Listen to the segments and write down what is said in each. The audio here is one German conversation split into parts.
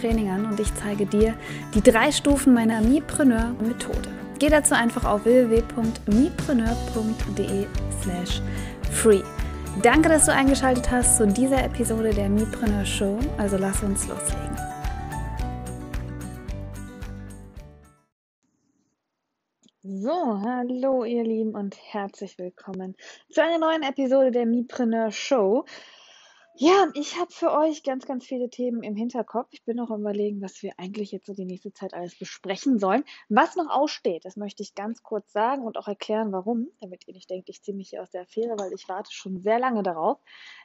Training an und ich zeige dir die drei Stufen meiner Mipreneur-Methode. Geh dazu einfach auf www.mipreneur.de slash free. Danke, dass du eingeschaltet hast zu dieser Episode der Mipreneur Show. Also lass uns loslegen. So, hallo ihr Lieben und herzlich willkommen zu einer neuen Episode der Mipreneur Show. Ja, ich habe für euch ganz, ganz viele Themen im Hinterkopf. Ich bin noch am Überlegen, was wir eigentlich jetzt so die nächste Zeit alles besprechen sollen. Was noch aussteht, das möchte ich ganz kurz sagen und auch erklären, warum, damit ihr nicht denkt, ich ziehe mich hier aus der Affäre, weil ich warte schon sehr lange darauf,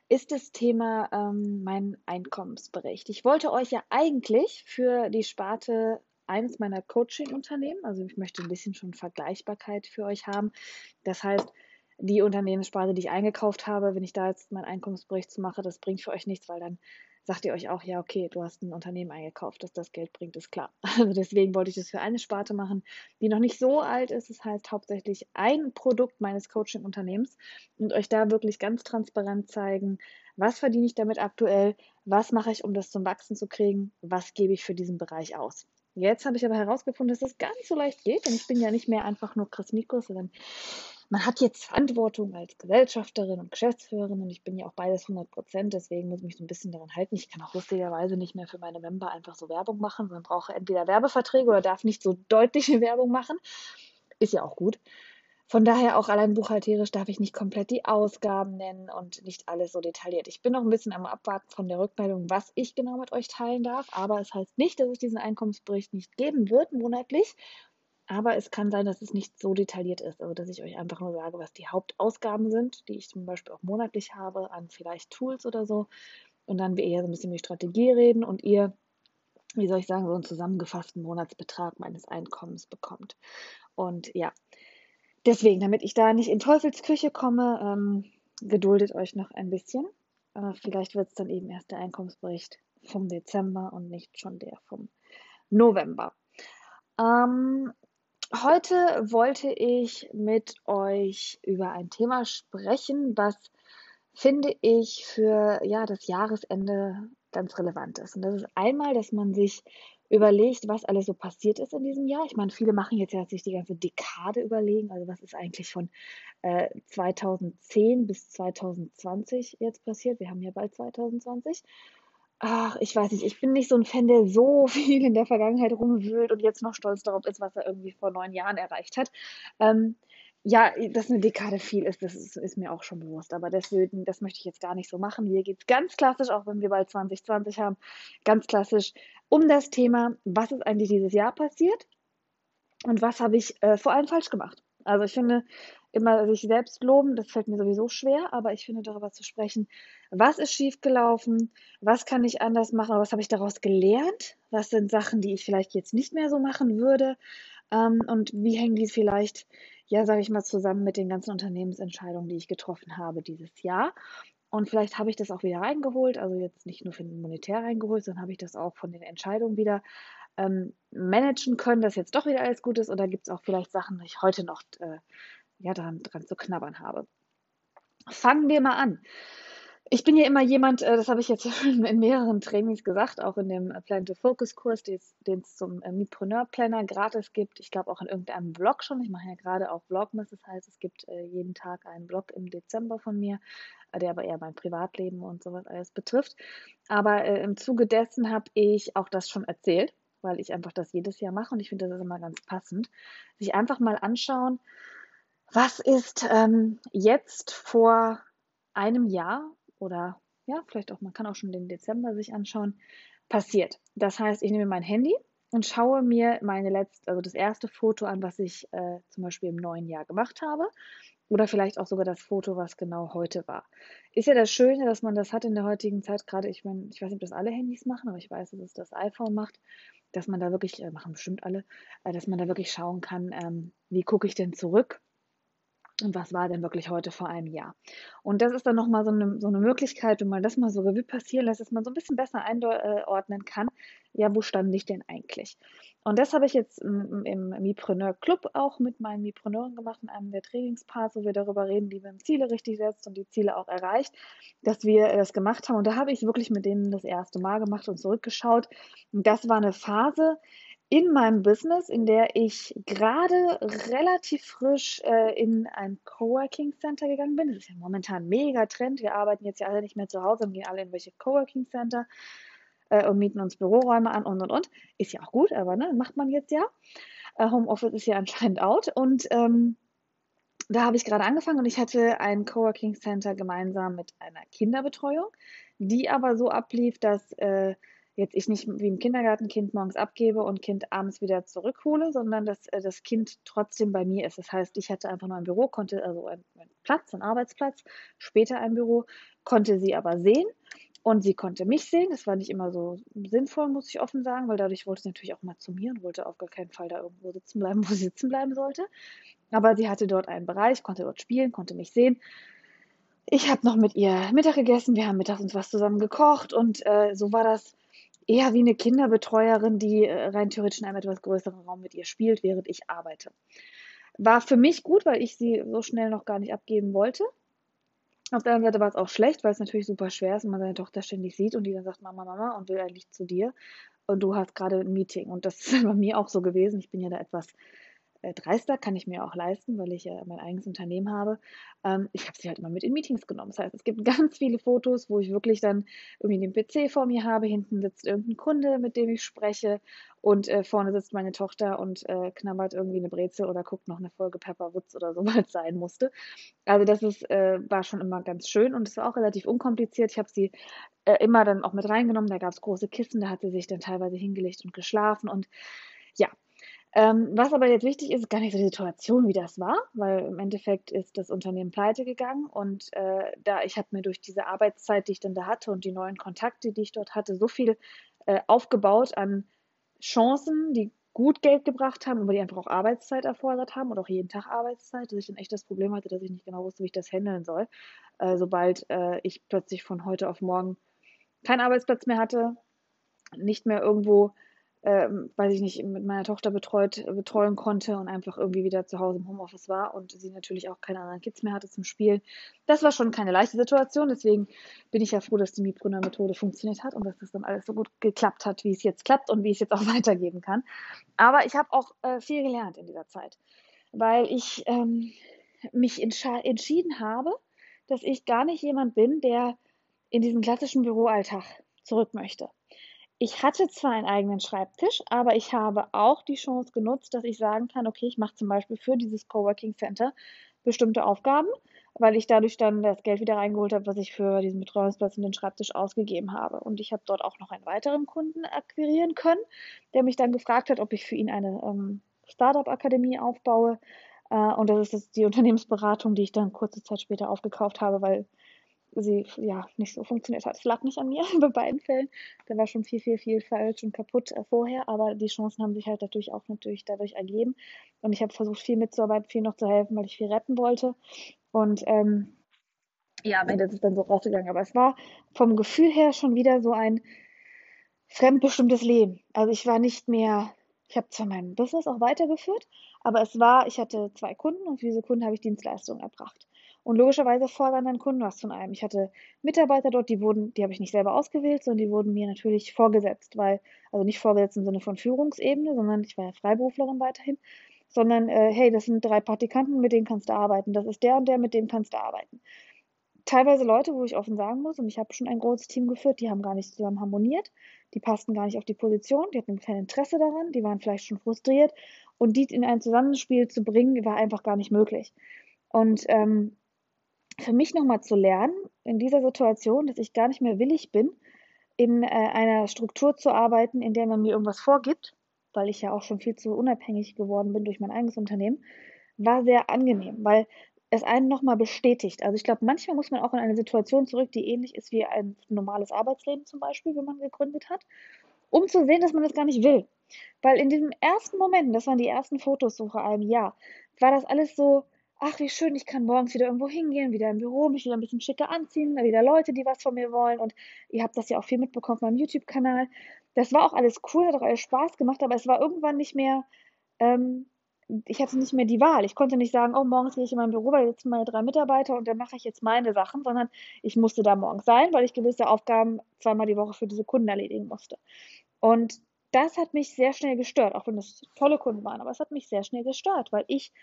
ist das Thema ähm, mein Einkommensbericht. Ich wollte euch ja eigentlich für die Sparte eines meiner Coaching-Unternehmen, also ich möchte ein bisschen schon Vergleichbarkeit für euch haben. Das heißt, die Unternehmenssparte, die ich eingekauft habe, wenn ich da jetzt meinen Einkommensbericht mache, das bringt für euch nichts, weil dann sagt ihr euch auch, ja, okay, du hast ein Unternehmen eingekauft, dass das Geld bringt, ist klar. Also deswegen wollte ich das für eine Sparte machen, die noch nicht so alt ist. Das heißt hauptsächlich ein Produkt meines Coaching-Unternehmens und euch da wirklich ganz transparent zeigen, was verdiene ich damit aktuell, was mache ich, um das zum Wachsen zu kriegen, was gebe ich für diesen Bereich aus. Jetzt habe ich aber herausgefunden, dass das gar nicht so leicht geht, denn ich bin ja nicht mehr einfach nur Chris Mikus, sondern man hat jetzt Verantwortung als Gesellschafterin und Geschäftsführerin und ich bin ja auch beides 100 Prozent, deswegen muss ich mich so ein bisschen daran halten. Ich kann auch lustigerweise nicht mehr für meine Member einfach so Werbung machen, sondern brauche entweder Werbeverträge oder darf nicht so deutliche Werbung machen. Ist ja auch gut. Von daher auch allein buchhalterisch darf ich nicht komplett die Ausgaben nennen und nicht alles so detailliert. Ich bin noch ein bisschen am Abwarten von der Rückmeldung, was ich genau mit euch teilen darf, aber es heißt nicht, dass es diesen Einkommensbericht nicht geben wird monatlich, aber es kann sein, dass es nicht so detailliert ist. Also, dass ich euch einfach nur sage, was die Hauptausgaben sind, die ich zum Beispiel auch monatlich habe, an vielleicht Tools oder so. Und dann wir eher so ein bisschen über die Strategie reden und ihr, wie soll ich sagen, so einen zusammengefassten Monatsbetrag meines Einkommens bekommt. Und ja, deswegen, damit ich da nicht in Teufelsküche komme, ähm, geduldet euch noch ein bisschen. Äh, vielleicht wird es dann eben erst der Einkommensbericht vom Dezember und nicht schon der vom November. Ähm, Heute wollte ich mit euch über ein Thema sprechen, was finde ich für ja, das Jahresende ganz relevant ist. Und das ist einmal, dass man sich überlegt, was alles so passiert ist in diesem Jahr. Ich meine, viele machen jetzt ja sich die ganze Dekade überlegen, also was ist eigentlich von äh, 2010 bis 2020 jetzt passiert. Wir haben ja bald 2020. Ach, ich weiß nicht, ich bin nicht so ein Fan, der so viel in der Vergangenheit rumwühlt und jetzt noch stolz darauf ist, was er irgendwie vor neun Jahren erreicht hat. Ähm, ja, dass eine Dekade viel ist, das ist, ist mir auch schon bewusst. Aber deswegen, das möchte ich jetzt gar nicht so machen. Hier geht es ganz klassisch, auch wenn wir bald 2020 haben, ganz klassisch um das Thema, was ist eigentlich dieses Jahr passiert und was habe ich äh, vor allem falsch gemacht. Also ich finde, immer sich selbst loben, das fällt mir sowieso schwer, aber ich finde darüber zu sprechen, was ist schiefgelaufen, was kann ich anders machen, was habe ich daraus gelernt, was sind Sachen, die ich vielleicht jetzt nicht mehr so machen würde ähm, und wie hängen die vielleicht, ja, sage ich mal, zusammen mit den ganzen Unternehmensentscheidungen, die ich getroffen habe dieses Jahr. Und vielleicht habe ich das auch wieder reingeholt, also jetzt nicht nur für den monetär reingeholt, sondern habe ich das auch von den Entscheidungen wieder ähm, managen können, dass jetzt doch wieder alles gut ist. Oder gibt es auch vielleicht Sachen, die ich heute noch äh, ja, daran, dran zu knabbern habe. Fangen wir mal an. Ich bin ja immer jemand, äh, das habe ich jetzt in mehreren Trainings gesagt, auch in dem Plan to Focus Kurs, den es zum äh, Meetpreneur Planner gratis gibt. Ich glaube auch in irgendeinem Blog schon. Ich mache ja gerade auch Vlogmas, das heißt, es gibt äh, jeden Tag einen Blog im Dezember von mir, der aber eher mein Privatleben und sowas alles betrifft. Aber im Zuge dessen habe ich auch das schon erzählt, weil ich einfach das jedes Jahr mache und ich finde das ist immer ganz passend. Sich einfach mal anschauen, was ist ähm, jetzt vor einem Jahr oder ja, vielleicht auch, man kann auch schon den Dezember sich anschauen, passiert? Das heißt, ich nehme mein Handy und schaue mir meine letzte, also das erste Foto an, was ich äh, zum Beispiel im neuen Jahr gemacht habe. oder vielleicht auch sogar das Foto, was genau heute war. Ist ja das Schöne, dass man das hat in der heutigen Zeit, gerade ich meine, ich weiß nicht, ob das alle Handys machen, aber ich weiß, dass es das iPhone macht, dass man da wirklich, äh, machen bestimmt alle, äh, dass man da wirklich schauen kann, ähm, wie gucke ich denn zurück und was war denn wirklich heute vor einem Jahr. Und das ist dann nochmal so eine, so eine Möglichkeit, wenn man das mal so Revue passieren lässt, dass man so ein bisschen besser einordnen kann, ja, wo stand ich denn eigentlich? Und das habe ich jetzt im, im Mipreneur Club auch mit meinen Mipreneuren gemacht, in einem der Trainingsparts, wo wir darüber reden, wie man Ziele richtig setzt und die Ziele auch erreicht, dass wir das gemacht haben. Und da habe ich wirklich mit denen das erste Mal gemacht und zurückgeschaut. Und das war eine Phase, in meinem Business, in der ich gerade relativ frisch äh, in ein Coworking Center gegangen bin. Das ist ja momentan mega Trend. Wir arbeiten jetzt ja alle nicht mehr zu Hause und gehen alle in welche Coworking Center äh, und mieten uns Büroräume an und und und. Ist ja auch gut, aber ne, macht man jetzt ja. Äh, Homeoffice ist ja anscheinend out und ähm, da habe ich gerade angefangen und ich hatte ein Coworking Center gemeinsam mit einer Kinderbetreuung, die aber so ablief, dass äh, jetzt ich nicht wie im Kindergarten Kind morgens abgebe und Kind abends wieder zurückhole, sondern dass äh, das Kind trotzdem bei mir ist. Das heißt, ich hatte einfach nur ein Büro, konnte also einen Platz, einen Arbeitsplatz, später ein Büro, konnte sie aber sehen und sie konnte mich sehen. Das war nicht immer so sinnvoll, muss ich offen sagen, weil dadurch wollte sie natürlich auch mal zu mir und wollte auf gar keinen Fall da irgendwo sitzen bleiben, wo sie sitzen bleiben sollte. Aber sie hatte dort einen Bereich, konnte dort spielen, konnte mich sehen. Ich habe noch mit ihr Mittag gegessen, wir haben mittags uns was zusammen gekocht und äh, so war das eher wie eine Kinderbetreuerin, die äh, rein theoretisch in einem etwas größeren Raum mit ihr spielt, während ich arbeite. War für mich gut, weil ich sie so schnell noch gar nicht abgeben wollte. Auf der anderen Seite war es auch schlecht, weil es natürlich super schwer ist, wenn man seine Tochter ständig sieht und die dann sagt Mama, Mama und will eigentlich zu dir und du hast gerade ein Meeting. Und das ist bei mir auch so gewesen. Ich bin ja da etwas äh, dreister, kann ich mir auch leisten, weil ich ja mein eigenes Unternehmen habe. Ähm, ich habe sie halt immer mit in Meetings genommen. Das heißt, es gibt ganz viele Fotos, wo ich wirklich dann irgendwie den PC vor mir habe, hinten sitzt irgendein Kunde, mit dem ich spreche und äh, vorne sitzt meine Tochter und äh, knabbert irgendwie eine Brezel oder guckt noch eine Folge Pepper Woods oder so, weil es sein musste. Also das ist, äh, war schon immer ganz schön und es war auch relativ unkompliziert. Ich habe sie äh, immer dann auch mit reingenommen. Da gab es große Kissen, da hat sie sich dann teilweise hingelegt und geschlafen und ja, ähm, was aber jetzt wichtig ist, ist gar nicht so die Situation, wie das war, weil im Endeffekt ist das Unternehmen pleite gegangen und äh, da ich habe mir durch diese Arbeitszeit, die ich dann da hatte und die neuen Kontakte, die ich dort hatte, so viel äh, aufgebaut an Chancen, die gut Geld gebracht haben, aber die einfach auch Arbeitszeit erfordert haben und auch jeden Tag Arbeitszeit, dass ich dann echt das Problem hatte, dass ich nicht genau wusste, wie ich das handeln soll. Äh, sobald äh, ich plötzlich von heute auf morgen keinen Arbeitsplatz mehr hatte, nicht mehr irgendwo ähm, weiß ich nicht, mit meiner Tochter betreut, betreuen konnte und einfach irgendwie wieder zu Hause im Homeoffice war und sie natürlich auch keine anderen Kids mehr hatte zum Spielen. Das war schon keine leichte Situation, deswegen bin ich ja froh, dass die Miebrunner-Methode funktioniert hat und dass das dann alles so gut geklappt hat, wie es jetzt klappt und wie ich es jetzt auch weitergeben kann. Aber ich habe auch äh, viel gelernt in dieser Zeit, weil ich ähm, mich entschieden habe, dass ich gar nicht jemand bin, der in diesen klassischen Büroalltag zurück möchte. Ich hatte zwar einen eigenen Schreibtisch, aber ich habe auch die Chance genutzt, dass ich sagen kann, okay, ich mache zum Beispiel für dieses Coworking Center bestimmte Aufgaben, weil ich dadurch dann das Geld wieder reingeholt habe, was ich für diesen Betreuungsplatz und den Schreibtisch ausgegeben habe. Und ich habe dort auch noch einen weiteren Kunden akquirieren können, der mich dann gefragt hat, ob ich für ihn eine ähm, Startup-Akademie aufbaue. Äh, und das ist die Unternehmensberatung, die ich dann kurze Zeit später aufgekauft habe, weil sie ja nicht so funktioniert hat. Es lag nicht an mir bei beiden Fällen. Da war schon viel, viel, viel falsch und kaputt äh, vorher, aber die Chancen haben sich halt dadurch auch natürlich dadurch ergeben. Und ich habe versucht, viel mitzuarbeiten, viel noch zu helfen, weil ich viel retten wollte. Und ähm, ja, am Ende ist es dann so rausgegangen. Aber es war vom Gefühl her schon wieder so ein fremdbestimmtes Leben. Also ich war nicht mehr, ich habe zwar mein Business auch weitergeführt, aber es war, ich hatte zwei Kunden und für diese Kunden habe ich Dienstleistungen erbracht. Und logischerweise fordern dann Kunden was von einem. Ich hatte Mitarbeiter dort, die wurden, die habe ich nicht selber ausgewählt, sondern die wurden mir natürlich vorgesetzt, weil, also nicht vorgesetzt im Sinne von Führungsebene, sondern ich war ja Freiberuflerin weiterhin, sondern äh, hey, das sind drei Praktikanten, mit denen kannst du arbeiten. Das ist der und der, mit dem kannst du arbeiten. Teilweise Leute, wo ich offen sagen muss, und ich habe schon ein großes Team geführt, die haben gar nicht zusammen harmoniert, die passten gar nicht auf die Position, die hatten kein Interesse daran, die waren vielleicht schon frustriert und die in ein Zusammenspiel zu bringen, war einfach gar nicht möglich. Und ähm, für mich nochmal zu lernen, in dieser Situation, dass ich gar nicht mehr willig bin, in äh, einer Struktur zu arbeiten, in der man mir irgendwas vorgibt, weil ich ja auch schon viel zu unabhängig geworden bin durch mein eigenes Unternehmen, war sehr angenehm, weil es einen nochmal bestätigt. Also ich glaube, manchmal muss man auch in eine Situation zurück, die ähnlich ist wie ein normales Arbeitsleben zum Beispiel, wenn man gegründet hat, um zu sehen, dass man das gar nicht will. Weil in diesem ersten Moment, das waren die ersten Fotos so vor einem Jahr, war das alles so, ach wie schön, ich kann morgens wieder irgendwo hingehen, wieder im Büro, mich wieder ein bisschen schicker anziehen, wieder Leute, die was von mir wollen. Und ihr habt das ja auch viel mitbekommen auf meinem YouTube-Kanal. Das war auch alles cool, hat auch alles Spaß gemacht, aber es war irgendwann nicht mehr, ähm, ich hatte nicht mehr die Wahl. Ich konnte nicht sagen, oh, morgens gehe ich in mein Büro, weil jetzt sind meine drei Mitarbeiter und dann mache ich jetzt meine Sachen, sondern ich musste da morgens sein, weil ich gewisse Aufgaben zweimal die Woche für diese Kunden erledigen musste. Und das hat mich sehr schnell gestört, auch wenn das tolle Kunden waren, aber es hat mich sehr schnell gestört, weil ich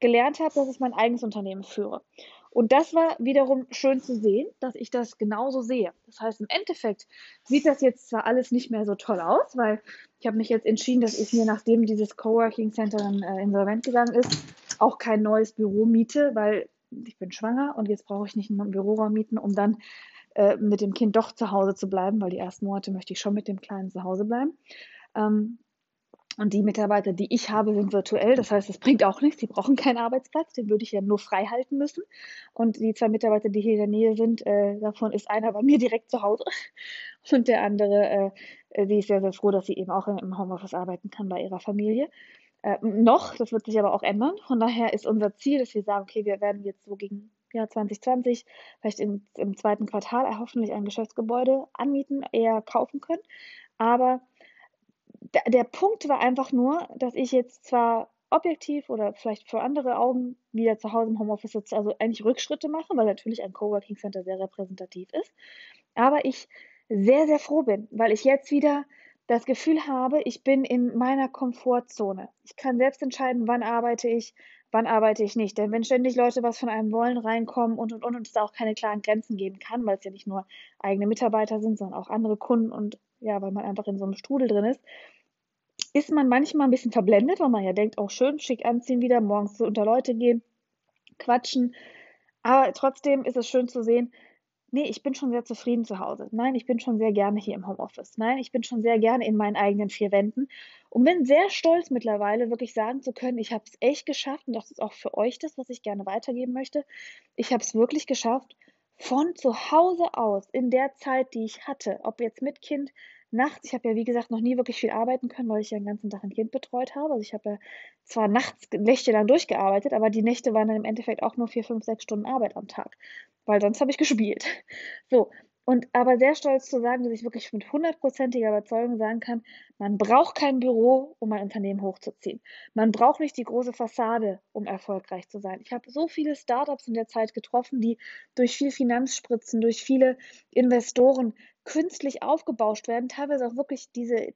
gelernt habe, dass ich mein eigenes Unternehmen führe. Und das war wiederum schön zu sehen, dass ich das genauso sehe. Das heißt, im Endeffekt sieht das jetzt zwar alles nicht mehr so toll aus, weil ich habe mich jetzt entschieden, dass ich mir, nachdem dieses Coworking Center dann äh, insolvent gegangen ist, auch kein neues Büro miete, weil ich bin schwanger und jetzt brauche ich nicht einen Büroraum mieten, um dann äh, mit dem Kind doch zu Hause zu bleiben, weil die ersten Monate möchte ich schon mit dem Kleinen zu Hause bleiben. Ähm, und die Mitarbeiter, die ich habe, sind virtuell. Das heißt, es bringt auch nichts. Die brauchen keinen Arbeitsplatz. Den würde ich ja nur frei halten müssen. Und die zwei Mitarbeiter, die hier in der Nähe sind, äh, davon ist einer bei mir direkt zu Hause. Und der andere, äh, die ist sehr, sehr froh, dass sie eben auch im Homeoffice arbeiten kann bei ihrer Familie. Äh, noch, das wird sich aber auch ändern. Von daher ist unser Ziel, dass wir sagen, okay, wir werden jetzt so gegen ja, 2020, vielleicht im, im zweiten Quartal hoffentlich ein Geschäftsgebäude anmieten, eher kaufen können. Aber der Punkt war einfach nur, dass ich jetzt zwar objektiv oder vielleicht für andere Augen wieder zu Hause im Homeoffice sitze, also eigentlich Rückschritte mache, weil natürlich ein Coworking Center sehr repräsentativ ist, aber ich sehr, sehr froh bin, weil ich jetzt wieder das Gefühl habe, ich bin in meiner Komfortzone. Ich kann selbst entscheiden, wann arbeite ich, wann arbeite ich nicht. Denn wenn ständig Leute was von einem wollen, reinkommen und und und und es da auch keine klaren Grenzen geben kann, weil es ja nicht nur eigene Mitarbeiter sind, sondern auch andere Kunden und ja, weil man einfach in so einem Strudel drin ist, ist man manchmal ein bisschen verblendet, weil man ja denkt, auch oh, schön, schick anziehen wieder, morgens so unter Leute gehen, quatschen. Aber trotzdem ist es schön zu sehen, nee, ich bin schon sehr zufrieden zu Hause. Nein, ich bin schon sehr gerne hier im Homeoffice. Nein, ich bin schon sehr gerne in meinen eigenen vier Wänden und bin sehr stolz mittlerweile, wirklich sagen zu können, ich habe es echt geschafft und das ist auch für euch das, was ich gerne weitergeben möchte. Ich habe es wirklich geschafft, von zu Hause aus in der Zeit, die ich hatte, ob jetzt mit Kind, nachts, ich habe ja wie gesagt noch nie wirklich viel arbeiten können, weil ich ja den ganzen Tag ein Kind betreut habe. Also ich habe ja zwar nachts nächtelang durchgearbeitet, aber die Nächte waren dann im Endeffekt auch nur vier, fünf, sechs Stunden Arbeit am Tag, weil sonst habe ich gespielt. So, und aber sehr stolz zu sagen, dass ich wirklich mit hundertprozentiger Überzeugung sagen kann, man braucht kein Büro, um ein Unternehmen hochzuziehen. Man braucht nicht die große Fassade, um erfolgreich zu sein. Ich habe so viele Startups in der Zeit getroffen, die durch viel Finanzspritzen, durch viele Investoren künstlich aufgebauscht werden, teilweise auch wirklich diese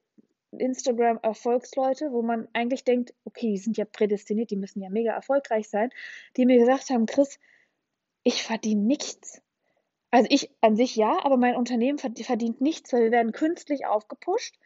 Instagram-Erfolgsleute, wo man eigentlich denkt, okay, die sind ja prädestiniert, die müssen ja mega erfolgreich sein, die mir gesagt haben, Chris, ich verdiene nichts. Also ich an sich ja, aber mein Unternehmen verdient nichts, weil wir werden künstlich aufgepusht.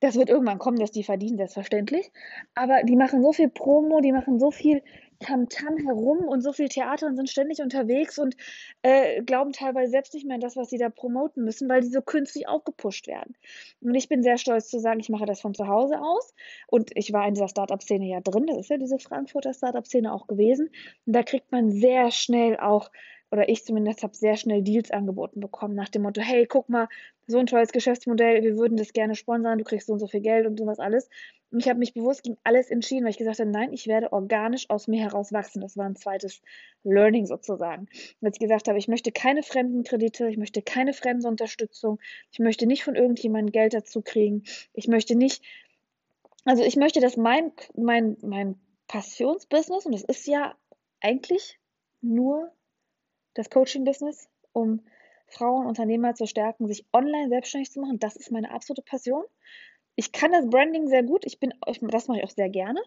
Das wird irgendwann kommen, dass die verdienen, selbstverständlich. Aber die machen so viel Promo, die machen so viel Tamtam herum und so viel Theater und sind ständig unterwegs und äh, glauben teilweise selbst nicht mehr an das, was sie da promoten müssen, weil die so künstlich aufgepusht werden. Und ich bin sehr stolz zu sagen, ich mache das von zu Hause aus. Und ich war in dieser Startup-Szene ja drin. Das ist ja diese Frankfurter Startup-Szene auch gewesen. Und da kriegt man sehr schnell auch oder ich zumindest habe sehr schnell Deals angeboten bekommen, nach dem Motto, hey, guck mal, so ein tolles Geschäftsmodell, wir würden das gerne sponsern, du kriegst so und so viel Geld und sowas alles. Und ich habe mich bewusst gegen alles entschieden, weil ich gesagt habe, nein, ich werde organisch aus mir heraus wachsen. Das war ein zweites Learning sozusagen. Weil ich gesagt habe, ich möchte keine fremden Kredite, ich möchte keine fremde Unterstützung, ich möchte nicht von irgendjemandem Geld dazu kriegen, ich möchte nicht, also ich möchte, dass mein, mein, mein Passionsbusiness, und das ist ja eigentlich nur das Coaching-Business, um Frauen, Unternehmer zu stärken, sich online selbstständig zu machen. Das ist meine absolute Passion. Ich kann das Branding sehr gut. Ich bin, das mache ich auch sehr gerne.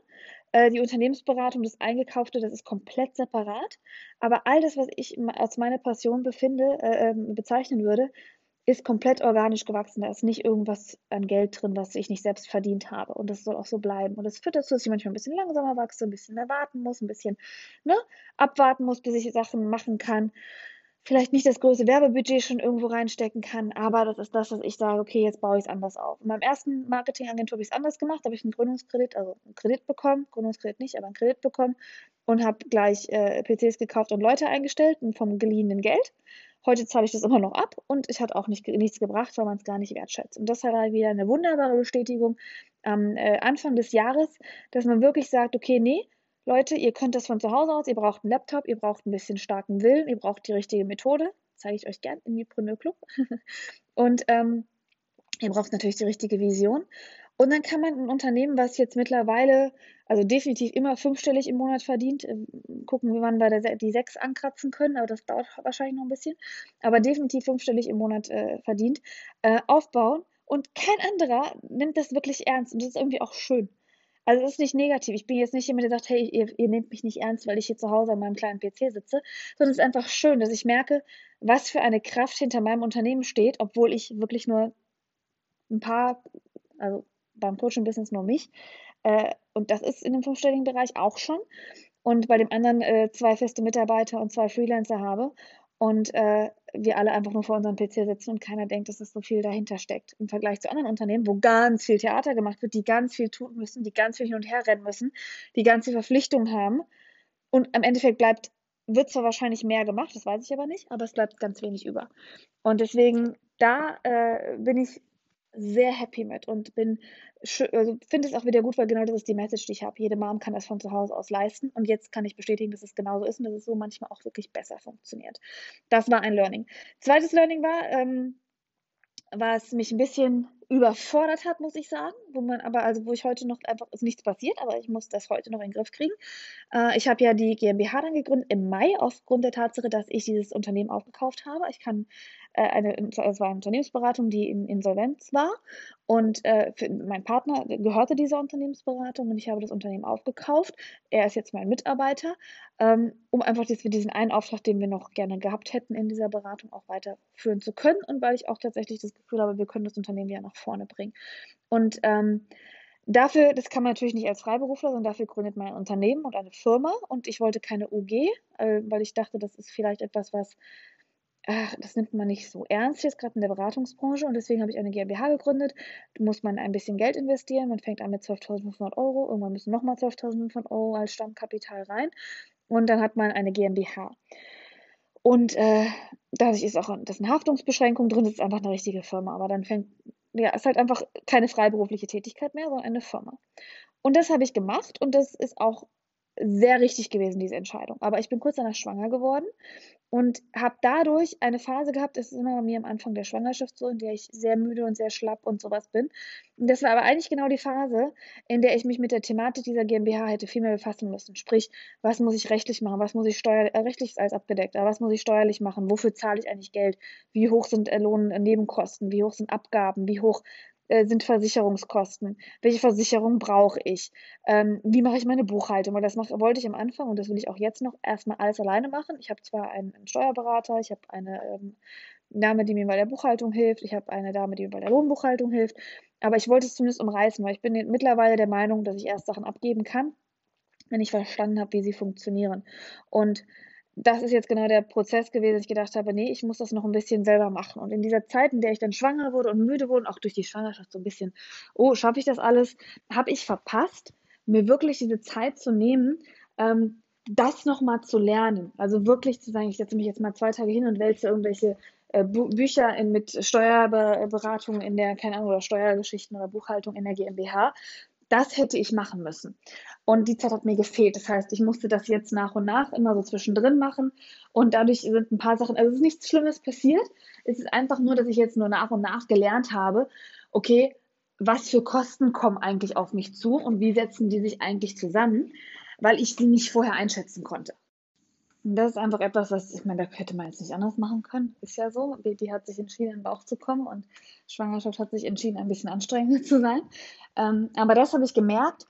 Äh, die Unternehmensberatung, das Eingekaufte, das ist komplett separat. Aber all das, was ich als meine Passion befinde, äh, ähm, bezeichnen würde, ist komplett organisch gewachsen. Da ist nicht irgendwas an Geld drin, was ich nicht selbst verdient habe. Und das soll auch so bleiben. Und das führt dazu, dass ich manchmal ein bisschen langsamer wachse, ein bisschen mehr warten muss, ein bisschen ne, abwarten muss, bis ich Sachen machen kann. vielleicht nicht das große Werbebudget schon irgendwo reinstecken kann, aber das ist das, was ich sage, okay, jetzt baue ich es anders auf. In meinem ersten Marketingagentur habe ich es anders gemacht, habe ich einen Gründungskredit, also einen Kredit bekommen, Gründungskredit nicht, aber einen Kredit bekommen und habe gleich äh, PCs gekauft und Leute eingestellt vom geliehenen Geld. Heute zahle ich das immer noch ab und es hat auch nicht, nichts gebracht, weil man es gar nicht wertschätzt. Und das war wieder eine wunderbare Bestätigung am äh, Anfang des Jahres, dass man wirklich sagt, okay, nee, Leute, ihr könnt das von zu Hause aus, ihr braucht einen Laptop, ihr braucht ein bisschen starken Willen, ihr braucht die richtige Methode, zeige ich euch gern im Mipreneur Club. und ähm, ihr braucht natürlich die richtige Vision. Und dann kann man ein Unternehmen, was jetzt mittlerweile, also definitiv immer fünfstellig im Monat verdient, äh, gucken, wie man bei der, die sechs ankratzen können, aber das dauert wahrscheinlich noch ein bisschen, aber definitiv fünfstellig im Monat äh, verdient, äh, aufbauen. Und kein anderer nimmt das wirklich ernst. Und das ist irgendwie auch schön. Also es ist nicht negativ. Ich bin jetzt nicht jemand, der sagt, hey, ihr, ihr nehmt mich nicht ernst, weil ich hier zu Hause an meinem kleinen PC sitze, sondern es ist einfach schön, dass ich merke, was für eine Kraft hinter meinem Unternehmen steht, obwohl ich wirklich nur ein paar, also beim Coaching-Business nur mich. Äh, und das ist in dem fünfstelligen Bereich auch schon. Und bei dem anderen äh, zwei feste Mitarbeiter und zwei Freelancer habe und äh, wir alle einfach nur vor unserem PC sitzen und keiner denkt, dass es so viel dahinter steckt. Im Vergleich zu anderen Unternehmen, wo ganz viel Theater gemacht wird, die ganz viel tun müssen, die ganz viel hin und her rennen müssen, die ganz viel Verpflichtungen haben. Und am Endeffekt bleibt, wird zwar wahrscheinlich mehr gemacht, das weiß ich aber nicht, aber es bleibt ganz wenig über. Und deswegen, da äh, bin ich sehr happy mit und bin also finde es auch wieder gut, weil genau das ist die Message, die ich habe. Jede Mom kann das von zu Hause aus leisten und jetzt kann ich bestätigen, dass es genauso ist und dass es so manchmal auch wirklich besser funktioniert. Das war ein Learning. Zweites Learning war, ähm, was mich ein bisschen überfordert hat, muss ich sagen, wo man aber, also wo ich heute noch einfach, ist nichts passiert, aber ich muss das heute noch in den Griff kriegen. Äh, ich habe ja die GmbH dann gegründet im Mai aufgrund der Tatsache, dass ich dieses Unternehmen aufgekauft habe. Ich kann eine, es war eine Unternehmensberatung, die in Insolvenz war und äh, mein Partner gehörte dieser Unternehmensberatung und ich habe das Unternehmen aufgekauft. Er ist jetzt mein Mitarbeiter, ähm, um einfach dass wir diesen einen Auftrag, den wir noch gerne gehabt hätten in dieser Beratung, auch weiterführen zu können und weil ich auch tatsächlich das Gefühl habe, wir können das Unternehmen ja nach vorne bringen. Und ähm, Dafür, das kann man natürlich nicht als Freiberufler, sondern dafür gründet man ein Unternehmen und eine Firma. Und ich wollte keine UG, äh, weil ich dachte, das ist vielleicht etwas, was ach, das nimmt man nicht so ernst jetzt gerade in der Beratungsbranche und deswegen habe ich eine GmbH gegründet. Da muss man ein bisschen Geld investieren. Man fängt an mit 12.500 Euro, irgendwann müssen nochmal 12.500 Euro als Stammkapital rein und dann hat man eine GmbH. Und äh, dadurch ist auch das eine Haftungsbeschränkung drin, das ist einfach eine richtige Firma. Aber dann fängt, ja, ist halt einfach keine freiberufliche Tätigkeit mehr, sondern eine Firma. Und das habe ich gemacht und das ist auch sehr richtig gewesen, diese Entscheidung. Aber ich bin kurz danach schwanger geworden und habe dadurch eine Phase gehabt, das ist immer bei mir am Anfang der Schwangerschaft so, in der ich sehr müde und sehr schlapp und sowas bin. Und das war aber eigentlich genau die Phase, in der ich mich mit der Thematik dieser GmbH hätte viel mehr befassen müssen. Sprich, was muss ich rechtlich machen, was muss ich steuerlich, äh, rechtlich abgedeckt, aber was muss ich steuerlich machen, wofür zahle ich eigentlich Geld, wie hoch sind äh, Lohnnebenkosten, wie hoch sind Abgaben, wie hoch äh, sind Versicherungskosten? Welche Versicherung brauche ich? Ähm, wie mache ich meine Buchhaltung? Weil das mach, wollte ich am Anfang und das will ich auch jetzt noch erstmal alles alleine machen. Ich habe zwar einen, einen, Steuerberater, ich habe eine ähm, Dame, die mir bei der Buchhaltung hilft, ich habe eine Dame, die mir bei der Lohnbuchhaltung hilft, aber ich wollte es zumindest umreißen, weil ich bin mittlerweile der Meinung, dass ich erst Sachen abgeben kann, wenn ich verstanden habe, wie sie funktionieren. Und das ist jetzt genau der Prozess gewesen, dass ich gedacht habe, nee, ich muss das noch ein bisschen selber machen. Und in dieser Zeit, in der ich dann schwanger wurde und müde wurde, auch durch die Schwangerschaft so ein bisschen, oh, schaffe ich das alles, habe ich verpasst, mir wirklich diese Zeit zu nehmen, ähm, das nochmal zu lernen. Also wirklich zu sagen, ich setze mich jetzt mal zwei Tage hin und wälze irgendwelche äh, Bücher in, mit Steuerberatung in der, keine Ahnung, oder Steuergeschichten oder Buchhaltung in der GmbH, das hätte ich machen müssen. Und die Zeit hat mir gefehlt. Das heißt, ich musste das jetzt nach und nach immer so zwischendrin machen. Und dadurch sind ein paar Sachen, also es ist nichts Schlimmes passiert. Es ist einfach nur, dass ich jetzt nur nach und nach gelernt habe, okay, was für Kosten kommen eigentlich auf mich zu und wie setzen die sich eigentlich zusammen, weil ich sie nicht vorher einschätzen konnte. Das ist einfach etwas, was, ich meine, da hätte man jetzt nicht anders machen können. Ist ja so. Baby hat sich entschieden, in den Bauch zu kommen und Schwangerschaft hat sich entschieden, ein bisschen anstrengender zu sein. Ähm, aber das habe ich gemerkt,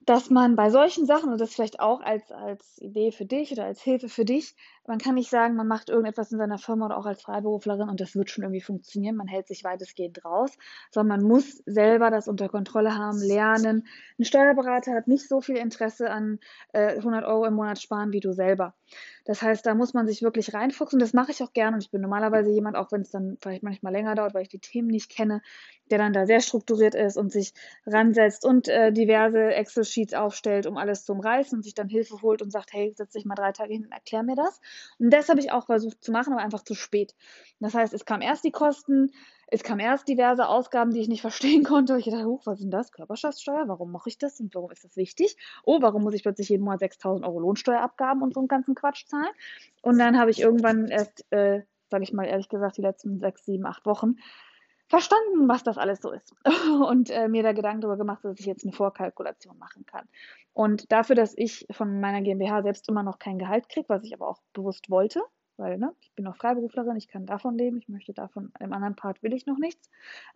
dass man bei solchen Sachen, und das vielleicht auch als, als Idee für dich oder als Hilfe für dich, man kann nicht sagen, man macht irgendetwas in seiner Firma oder auch als Freiberuflerin und das wird schon irgendwie funktionieren. Man hält sich weitestgehend raus, sondern man muss selber das unter Kontrolle haben, lernen. Ein Steuerberater hat nicht so viel Interesse an äh, 100 Euro im Monat sparen wie du selber. Das heißt, da muss man sich wirklich reinfuchsen. Das mache ich auch gerne und ich bin normalerweise jemand, auch wenn es dann vielleicht manchmal länger dauert, weil ich die Themen nicht kenne, der dann da sehr strukturiert ist und sich ransetzt und äh, diverse Excel-Sheets aufstellt, um alles zu umreißen und sich dann Hilfe holt und sagt, hey, setz dich mal drei Tage hin und erklär mir das. Und das habe ich auch versucht zu machen, aber einfach zu spät. Das heißt, es kamen erst die Kosten, es kamen erst diverse Ausgaben, die ich nicht verstehen konnte. Ich dachte, hoch, was ist das? Körperschaftssteuer? Warum mache ich das und warum ist das wichtig? Oh, warum muss ich plötzlich jeden Monat 6000 Euro Lohnsteuerabgaben und so einen ganzen Quatsch zahlen? Und dann habe ich irgendwann erst, äh, sage ich mal ehrlich gesagt, die letzten sechs, sieben, acht Wochen verstanden, was das alles so ist und äh, mir da Gedanken darüber gemacht, dass ich jetzt eine Vorkalkulation machen kann. Und dafür, dass ich von meiner GmbH selbst immer noch kein Gehalt kriege, was ich aber auch bewusst wollte, weil ne, ich bin noch Freiberuflerin, ich kann davon leben, ich möchte davon, im anderen Part will ich noch nichts,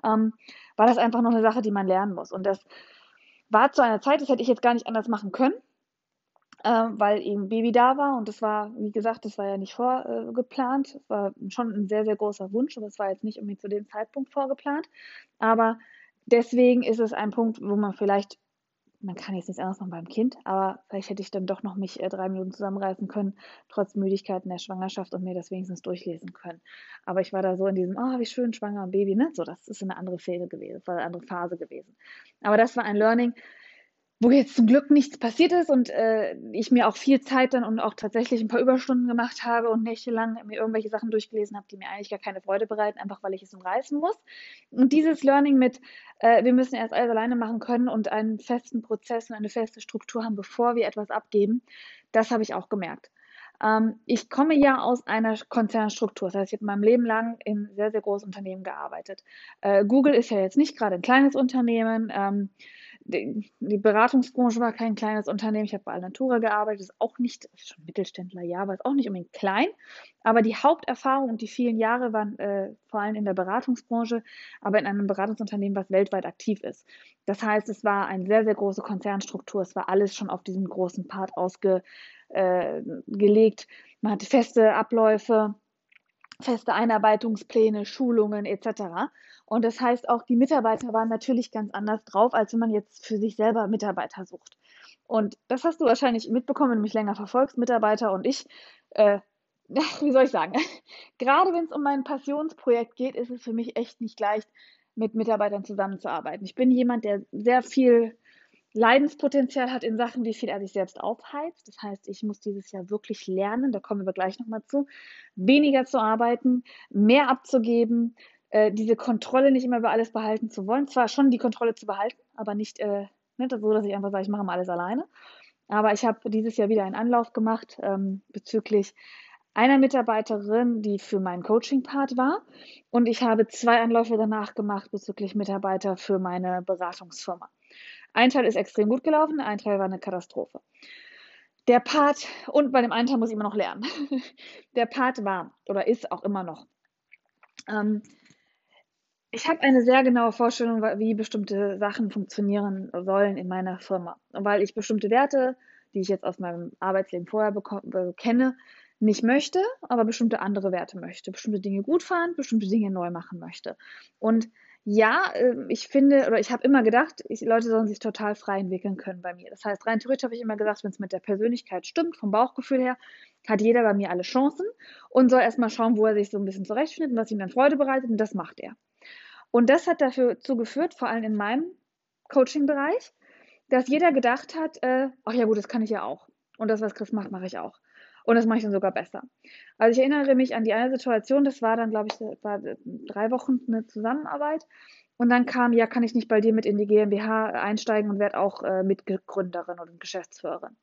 ähm, war das einfach noch eine Sache, die man lernen muss. Und das war zu einer Zeit, das hätte ich jetzt gar nicht anders machen können, äh, weil eben Baby da war und das war, wie gesagt, das war ja nicht vorgeplant. Äh, war schon ein sehr, sehr großer Wunsch, aber es war jetzt nicht irgendwie zu dem Zeitpunkt vorgeplant. Aber deswegen ist es ein Punkt, wo man vielleicht, man kann jetzt nichts anderes machen beim Kind, aber vielleicht hätte ich dann doch noch mich äh, drei Minuten zusammenreißen können, trotz Müdigkeit in der Schwangerschaft und mir das wenigstens durchlesen können. Aber ich war da so in diesem, oh, wie schön, schwanger und Baby, ne? So, das ist eine andere Phase gewesen, war eine andere Phase gewesen. Aber das war ein Learning, wo jetzt zum Glück nichts passiert ist und äh, ich mir auch viel Zeit dann und auch tatsächlich ein paar Überstunden gemacht habe und nächtelang mir irgendwelche Sachen durchgelesen habe, die mir eigentlich gar keine Freude bereiten, einfach weil ich es umreißen muss. Und dieses Learning mit, äh, wir müssen erst alles alleine machen können und einen festen Prozess und eine feste Struktur haben, bevor wir etwas abgeben, das habe ich auch gemerkt. Ähm, ich komme ja aus einer Konzernstruktur. Das heißt, ich habe mein Leben lang in sehr, sehr großen Unternehmen gearbeitet. Äh, Google ist ja jetzt nicht gerade ein kleines Unternehmen. Ähm, die, die Beratungsbranche war kein kleines Unternehmen. Ich habe bei Alnatura gearbeitet, ist auch nicht, schon Mittelständler, ja, aber ist auch nicht unbedingt klein. Aber die Haupterfahrung und die vielen Jahre waren äh, vor allem in der Beratungsbranche, aber in einem Beratungsunternehmen, was weltweit aktiv ist. Das heißt, es war eine sehr, sehr große Konzernstruktur. Es war alles schon auf diesem großen Part ausgelegt. Äh, Man hatte feste Abläufe feste Einarbeitungspläne, Schulungen etc. Und das heißt auch, die Mitarbeiter waren natürlich ganz anders drauf, als wenn man jetzt für sich selber Mitarbeiter sucht. Und das hast du wahrscheinlich mitbekommen, wenn du mich länger verfolgst, Mitarbeiter und ich. Äh, wie soll ich sagen? Gerade wenn es um mein Passionsprojekt geht, ist es für mich echt nicht leicht, mit Mitarbeitern zusammenzuarbeiten. Ich bin jemand, der sehr viel Leidenspotenzial hat in Sachen, wie viel er sich selbst aufheizt. Das heißt, ich muss dieses Jahr wirklich lernen, da kommen wir gleich nochmal zu, weniger zu arbeiten, mehr abzugeben, äh, diese Kontrolle nicht immer über alles behalten zu wollen. Zwar schon die Kontrolle zu behalten, aber nicht, äh, nicht so, dass ich einfach sage, ich mache mal alles alleine. Aber ich habe dieses Jahr wieder einen Anlauf gemacht ähm, bezüglich einer Mitarbeiterin, die für meinen Coaching-Part war. Und ich habe zwei Anläufe danach gemacht bezüglich Mitarbeiter für meine Beratungsfirma. Ein Teil ist extrem gut gelaufen, ein Teil war eine Katastrophe. Der Part, und bei dem einen Teil muss ich immer noch lernen. Der Part war oder ist auch immer noch. Ähm, ich habe eine sehr genaue Vorstellung, wie bestimmte Sachen funktionieren sollen in meiner Firma. weil ich bestimmte Werte, die ich jetzt aus meinem Arbeitsleben vorher äh, kenne, nicht möchte, aber bestimmte andere Werte möchte. Bestimmte Dinge gut fahren, bestimmte Dinge neu machen möchte. Und ja, ähm, ich finde oder ich habe immer gedacht, ich, Leute sollen sich total frei entwickeln können bei mir. Das heißt, rein theoretisch habe ich immer gesagt, wenn es mit der Persönlichkeit stimmt, vom Bauchgefühl her, hat jeder bei mir alle Chancen und soll erstmal schauen, wo er sich so ein bisschen zurechtfindet und was ihm dann Freude bereitet und das macht er. Und das hat dazu geführt, vor allem in meinem Coaching-Bereich, dass jeder gedacht hat, äh, ach ja gut, das kann ich ja auch. Und das, was Chris macht, mache ich auch. Und das mache ich dann sogar besser. Also ich erinnere mich an die eine Situation, das war dann, glaube ich, war drei Wochen eine Zusammenarbeit. Und dann kam, ja, kann ich nicht bei dir mit in die GmbH einsteigen und werde auch äh, Mitgründerin oder Geschäftsführerin.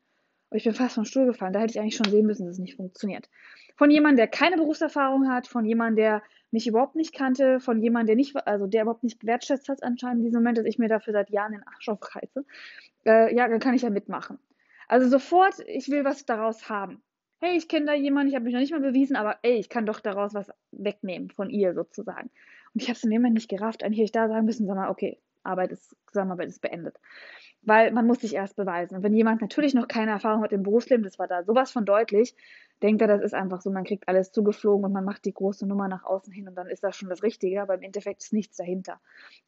Und ich bin fast vom Stuhl gefallen. Da hätte ich eigentlich schon sehen müssen, dass es nicht funktioniert. Von jemandem, der keine Berufserfahrung hat, von jemandem, der mich überhaupt nicht kannte, von jemandem, der nicht, also der überhaupt nicht gewertschätzt hat anscheinend in diesem Moment, dass ich mir dafür seit Jahren den Arsch aufreiße. Äh, ja, dann kann ich ja mitmachen. Also sofort, ich will was daraus haben hey, ich kenne da jemanden, ich habe mich noch nicht mal bewiesen, aber ey, ich kann doch daraus was wegnehmen von ihr sozusagen. Und ich habe es in dem Moment nicht gerafft, eigentlich hätte ich da sagen müssen, sag mal, okay, Arbeit ist, Zusammenarbeit ist beendet. Weil man muss sich erst beweisen. Und wenn jemand natürlich noch keine Erfahrung hat im Berufsleben, das war da sowas von deutlich, denkt er, das ist einfach so, man kriegt alles zugeflogen und man macht die große Nummer nach außen hin und dann ist das schon das Richtige, aber im Endeffekt ist nichts dahinter.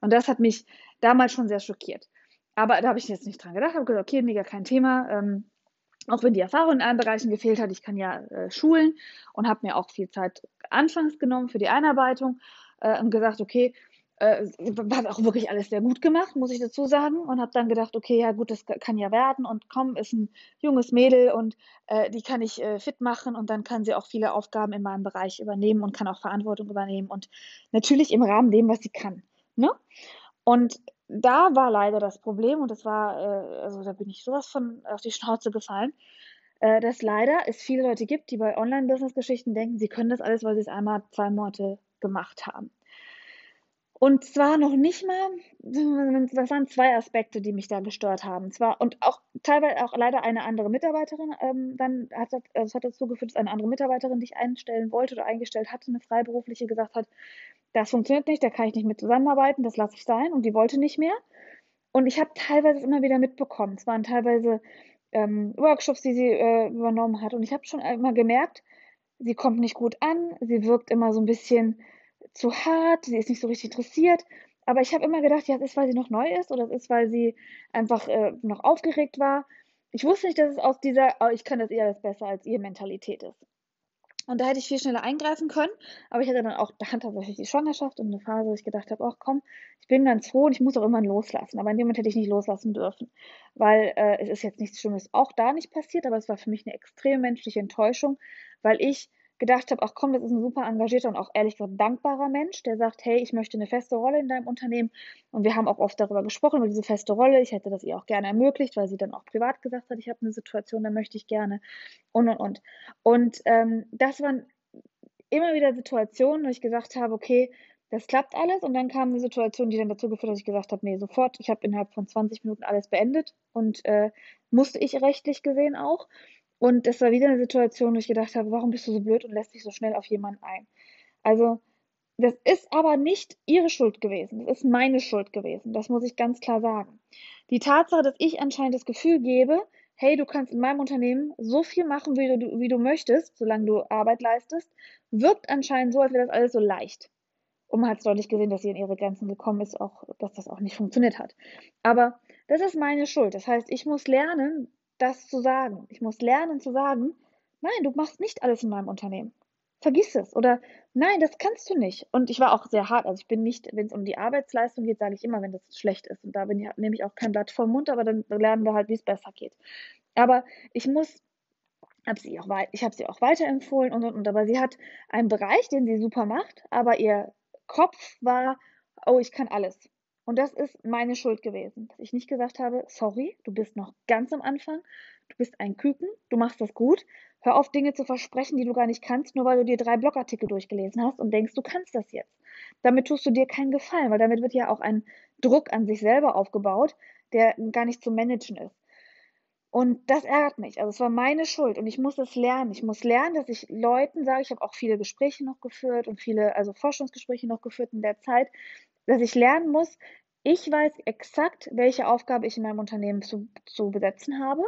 Und das hat mich damals schon sehr schockiert. Aber da habe ich jetzt nicht dran gedacht, habe gesagt, okay, mega kein Thema. Ähm, auch wenn die Erfahrung in allen Bereichen gefehlt hat, ich kann ja äh, schulen und habe mir auch viel Zeit anfangs genommen für die Einarbeitung äh, und gesagt, okay, äh, habe auch wirklich alles sehr gut gemacht, muss ich dazu sagen. Und habe dann gedacht, okay, ja gut, das kann ja werden. Und komm, ist ein junges Mädel und äh, die kann ich äh, fit machen und dann kann sie auch viele Aufgaben in meinem Bereich übernehmen und kann auch Verantwortung übernehmen. Und natürlich im Rahmen dem, was sie kann. Ne? Und da war leider das Problem, und das war, äh, also da bin ich sowas von auf die Schnauze gefallen, äh, dass leider es viele Leute gibt, die bei Online-Business-Geschichten denken, sie können das alles, weil sie es einmal zwei Monate gemacht haben. Und zwar noch nicht mal, das waren zwei Aspekte, die mich da gestört haben. Zwar und auch teilweise auch leider eine andere Mitarbeiterin, ähm, dann hat das, also das hat dazu geführt, dass eine andere Mitarbeiterin, die ich einstellen wollte oder eingestellt hatte, eine freiberufliche, gesagt hat, das funktioniert nicht, da kann ich nicht mit zusammenarbeiten, das lasse ich sein. Und die wollte nicht mehr. Und ich habe teilweise immer wieder mitbekommen. Es waren teilweise ähm, Workshops, die sie äh, übernommen hat. Und ich habe schon immer gemerkt, sie kommt nicht gut an, sie wirkt immer so ein bisschen zu hart, sie ist nicht so richtig interessiert. Aber ich habe immer gedacht, ja, das ist, weil sie noch neu ist oder das ist, weil sie einfach äh, noch aufgeregt war. Ich wusste nicht, dass es aus dieser, oh, ich kann das eher alles besser als ihr Mentalität ist. Und da hätte ich viel schneller eingreifen können. Aber ich hatte dann auch dann tatsächlich die Schwangerschaft und eine Phase, wo ich gedacht habe, ach komm, ich bin ganz froh und ich muss auch immer loslassen. Aber in dem Moment hätte ich nicht loslassen dürfen. Weil äh, es ist jetzt nichts Schlimmes auch da nicht passiert, aber es war für mich eine extreme menschliche Enttäuschung, weil ich gedacht habe, ach komm, das ist ein super engagierter und auch ehrlich gesagt dankbarer Mensch, der sagt, hey, ich möchte eine feste Rolle in deinem Unternehmen. Und wir haben auch oft darüber gesprochen, über diese feste Rolle. Ich hätte das ihr auch gerne ermöglicht, weil sie dann auch privat gesagt hat, ich habe eine Situation, da möchte ich gerne. Und, und, und. Und ähm, das waren immer wieder Situationen, wo ich gesagt habe, okay, das klappt alles. Und dann kam eine Situation, die dann dazu geführt hat, dass ich gesagt habe, nee, sofort. Ich habe innerhalb von 20 Minuten alles beendet und äh, musste ich rechtlich gesehen auch. Und das war wieder eine Situation, wo ich gedacht habe, warum bist du so blöd und lässt dich so schnell auf jemanden ein? Also, das ist aber nicht ihre Schuld gewesen. Das ist meine Schuld gewesen. Das muss ich ganz klar sagen. Die Tatsache, dass ich anscheinend das Gefühl gebe, hey, du kannst in meinem Unternehmen so viel machen, wie du, wie du möchtest, solange du Arbeit leistest, wirkt anscheinend so, als wäre das alles so leicht. Und man hat es deutlich gesehen, dass sie in ihre Grenzen gekommen ist, auch, dass das auch nicht funktioniert hat. Aber das ist meine Schuld. Das heißt, ich muss lernen, das zu sagen. Ich muss lernen zu sagen, nein, du machst nicht alles in meinem Unternehmen. Vergiss es. Oder nein, das kannst du nicht. Und ich war auch sehr hart. Also ich bin nicht, wenn es um die Arbeitsleistung geht, sage ich immer, wenn das schlecht ist. Und da bin ich, nehme ich auch kein Blatt vom Mund, aber dann lernen wir halt, wie es besser geht. Aber ich muss, hab sie auch, ich habe sie auch weiterempfohlen und, und, und. Aber sie hat einen Bereich, den sie super macht, aber ihr Kopf war, oh, ich kann alles. Und das ist meine Schuld gewesen, dass ich nicht gesagt habe, sorry, du bist noch ganz am Anfang, du bist ein Küken, du machst das gut. Hör auf, Dinge zu versprechen, die du gar nicht kannst, nur weil du dir drei Blogartikel durchgelesen hast und denkst, du kannst das jetzt. Damit tust du dir keinen Gefallen, weil damit wird ja auch ein Druck an sich selber aufgebaut, der gar nicht zu managen ist. Und das ärgert mich. Also es war meine Schuld und ich muss es lernen. Ich muss lernen, dass ich Leuten sage, ich habe auch viele Gespräche noch geführt und viele, also Forschungsgespräche noch geführt in der Zeit, dass ich lernen muss, ich weiß exakt, welche Aufgabe ich in meinem Unternehmen zu, zu besetzen habe.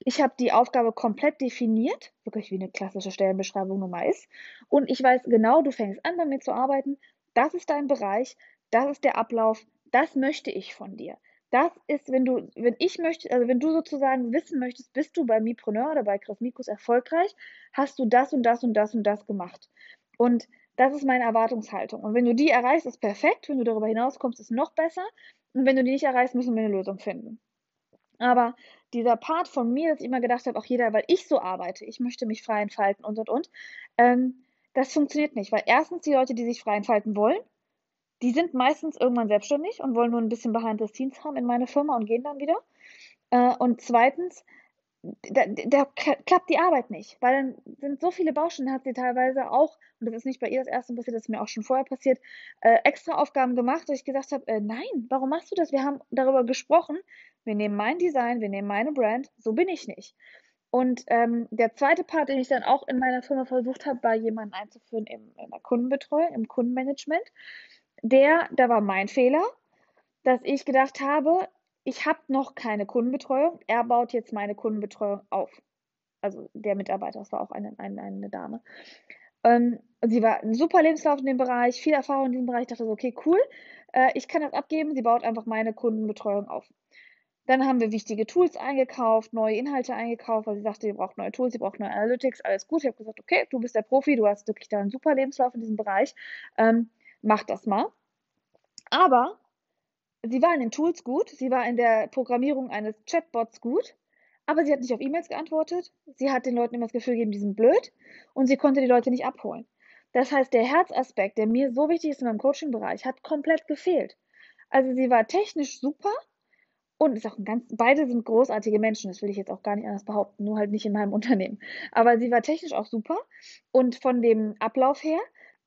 Ich habe die Aufgabe komplett definiert, wirklich wie eine klassische Stellenbeschreibung nun mal ist. Und ich weiß genau, du fängst an, bei mir zu arbeiten. Das ist dein Bereich, das ist der Ablauf, das möchte ich von dir. Das ist, wenn du, wenn ich möchte, also wenn du sozusagen wissen möchtest, bist du bei Mipreneur oder bei Chris Mikus erfolgreich, hast du das und das und das und das gemacht. Und das ist meine Erwartungshaltung. Und wenn du die erreichst, ist perfekt. Wenn du darüber hinauskommst, ist noch besser. Und wenn du die nicht erreichst, müssen wir eine Lösung finden. Aber dieser Part von mir, dass ich immer gedacht habe, auch jeder, weil ich so arbeite, ich möchte mich frei entfalten und und und, ähm, das funktioniert nicht. Weil erstens die Leute, die sich frei entfalten wollen, die sind meistens irgendwann selbstständig und wollen nur ein bisschen Behind the Scenes haben in meine Firma und gehen dann wieder. Äh, und zweitens, da, da, klappt die Arbeit nicht, weil dann sind so viele Baustellen, hat sie teilweise auch, und das ist nicht bei ihr das erste passiert, das ist mir auch schon vorher passiert, äh, extra Aufgaben gemacht, dass ich gesagt habe, äh, nein, warum machst du das? Wir haben darüber gesprochen, wir nehmen mein Design, wir nehmen meine Brand, so bin ich nicht. Und ähm, der zweite Part, den ich dann auch in meiner Firma versucht habe, war jemanden einzuführen im, in der Kundenbetreuung, im Kundenmanagement. Der, da war mein Fehler, dass ich gedacht habe, ich habe noch keine Kundenbetreuung, er baut jetzt meine Kundenbetreuung auf. Also der Mitarbeiter, das war auch eine, eine, eine Dame. Ähm, sie war ein super Lebenslauf in dem Bereich, viel Erfahrung in diesem Bereich. Ich dachte so, okay, cool, äh, ich kann das abgeben. Sie baut einfach meine Kundenbetreuung auf. Dann haben wir wichtige Tools eingekauft, neue Inhalte eingekauft, weil sie sagte, ihr braucht neue Tools, ihr braucht neue Analytics, alles gut. Ich habe gesagt, okay, du bist der Profi, du hast wirklich da einen super Lebenslauf in diesem Bereich. Ähm, mach das mal. Aber sie war in den Tools gut, sie war in der Programmierung eines Chatbots gut, aber sie hat nicht auf E-Mails geantwortet. Sie hat den Leuten immer das Gefühl gegeben, die sind blöd und sie konnte die Leute nicht abholen. Das heißt, der Herzaspekt, der mir so wichtig ist in meinem Coaching-Bereich, hat komplett gefehlt. Also sie war technisch super und ist auch ein ganz, beide sind großartige Menschen, das will ich jetzt auch gar nicht anders behaupten, nur halt nicht in meinem Unternehmen. Aber sie war technisch auch super und von dem Ablauf her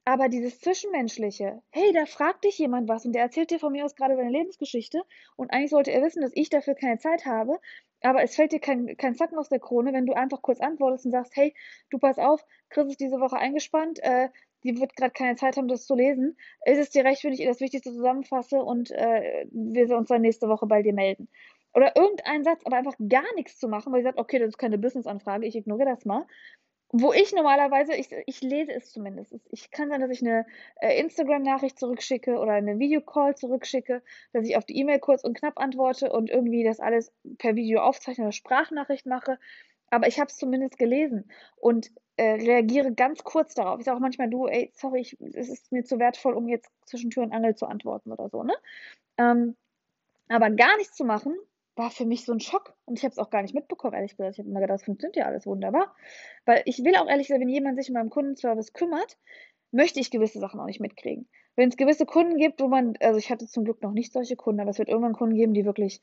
aber dieses Zwischenmenschliche, hey, da fragt dich jemand was und der erzählt dir von mir aus gerade seine Lebensgeschichte und eigentlich sollte er wissen, dass ich dafür keine Zeit habe, aber es fällt dir kein, kein Zacken aus der Krone, wenn du einfach kurz antwortest und sagst, hey, du pass auf, Chris ist diese Woche eingespannt, äh, die wird gerade keine Zeit haben, das zu lesen. Ist es dir recht, wenn ich ihr das Wichtigste zusammenfasse und äh, wir uns dann nächste Woche bei dir melden? Oder irgendeinen Satz, aber einfach gar nichts zu machen, weil sie sagt, okay, das ist keine Business-Anfrage, ich ignoriere das mal wo ich normalerweise, ich, ich lese es zumindest. Ich kann sein, dass ich eine äh, Instagram-Nachricht zurückschicke oder eine Videocall zurückschicke, dass ich auf die E-Mail kurz und knapp antworte und irgendwie das alles per Video aufzeichne oder Sprachnachricht mache. Aber ich habe es zumindest gelesen und äh, reagiere ganz kurz darauf. Ich sage auch manchmal, du, ey, sorry, ich, es ist mir zu wertvoll, um jetzt zwischen Tür und Angel zu antworten oder so, ne? Ähm, aber gar nichts zu machen, war für mich so ein Schock. Und ich habe es auch gar nicht mitbekommen, ehrlich gesagt. Ich habe immer gedacht, das funktioniert ja alles wunderbar. Weil ich will auch ehrlich sagen, wenn jemand sich um meinen Kundenservice kümmert, möchte ich gewisse Sachen auch nicht mitkriegen. Wenn es gewisse Kunden gibt, wo man, also ich hatte zum Glück noch nicht solche Kunden, aber es wird irgendwann Kunden geben, die wirklich